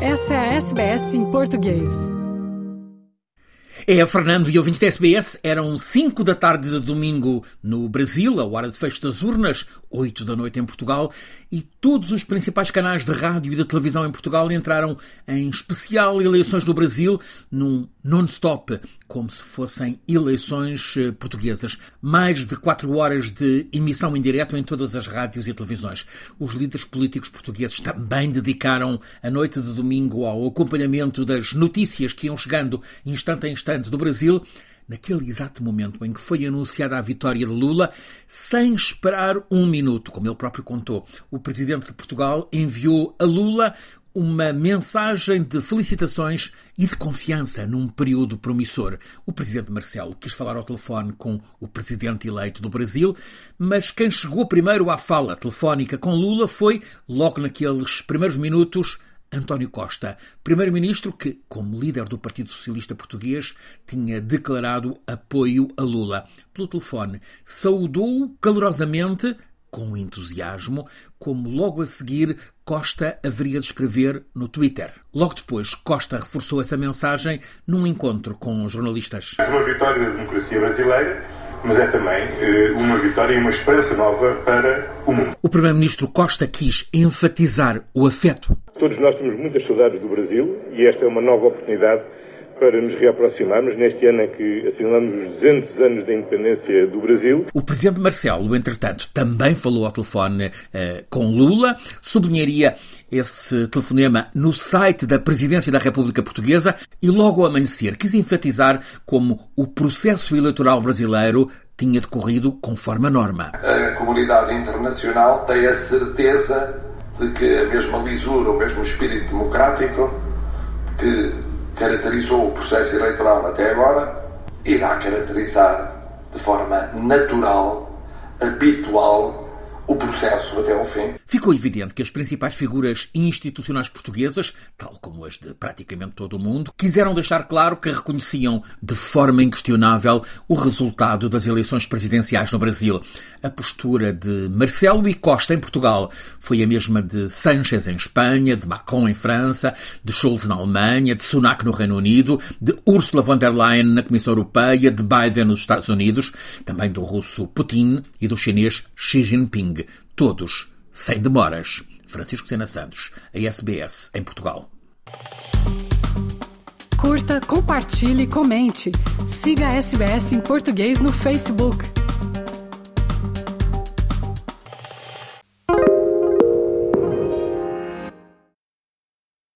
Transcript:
Essa é a SBS em português. É, Fernando e ouvintes da SBS, eram 5 da tarde de domingo no Brasil, a hora de fecho das urnas, 8 da noite em Portugal, e todos os principais canais de rádio e de televisão em Portugal entraram em especial eleições no Brasil, num non-stop, como se fossem eleições eh, portuguesas. Mais de 4 horas de emissão em direto em todas as rádios e televisões. Os líderes políticos portugueses também dedicaram a noite de domingo ao acompanhamento das notícias que iam chegando instante a instante do Brasil naquele exato momento em que foi anunciada a vitória de Lula, sem esperar um minuto, como ele próprio contou. O presidente de Portugal enviou a Lula uma mensagem de felicitações e de confiança num período promissor. O presidente Marcelo quis falar ao telefone com o presidente eleito do Brasil, mas quem chegou primeiro à fala telefónica com Lula foi, logo naqueles primeiros minutos, António Costa, primeiro-ministro que, como líder do Partido Socialista Português, tinha declarado apoio a Lula. Pelo telefone, saudou calorosamente, com entusiasmo, como logo a seguir Costa haveria de escrever no Twitter. Logo depois, Costa reforçou essa mensagem num encontro com jornalistas. Uma vitória da democracia brasileira mas é também eh, uma vitória e uma esperança nova para o mundo. O Primeiro-Ministro Costa quis enfatizar o afeto. Todos nós temos muitas saudades do Brasil e esta é uma nova oportunidade para nos reaproximarmos neste ano em que assinalamos os 200 anos da independência do Brasil. O presidente Marcelo, entretanto, também falou ao telefone uh, com Lula, sublinharia esse telefonema no site da Presidência da República Portuguesa e logo ao amanhecer quis enfatizar como o processo eleitoral brasileiro tinha decorrido conforme a norma. A comunidade internacional tem a certeza de que a mesma lisura, o mesmo espírito democrático que caracterizou o processo eleitoral até agora, irá caracterizar de forma natural, habitual, o processo até ao fim. Ficou evidente que as principais figuras institucionais portuguesas, tal como as de praticamente todo o mundo, quiseram deixar claro que reconheciam de forma inquestionável o resultado das eleições presidenciais no Brasil. A postura de Marcelo e Costa em Portugal foi a mesma de Sanchez em Espanha, de Macron em França, de Scholz na Alemanha, de Sunak no Reino Unido, de Ursula von der Leyen na Comissão Europeia, de Biden nos Estados Unidos, também do russo Putin e do chinês Xi Jinping todos sem demoras. Francisco Sena Santos, a SBS, em Portugal. Curta, compartilhe, comente. Siga a SBS em português no Facebook.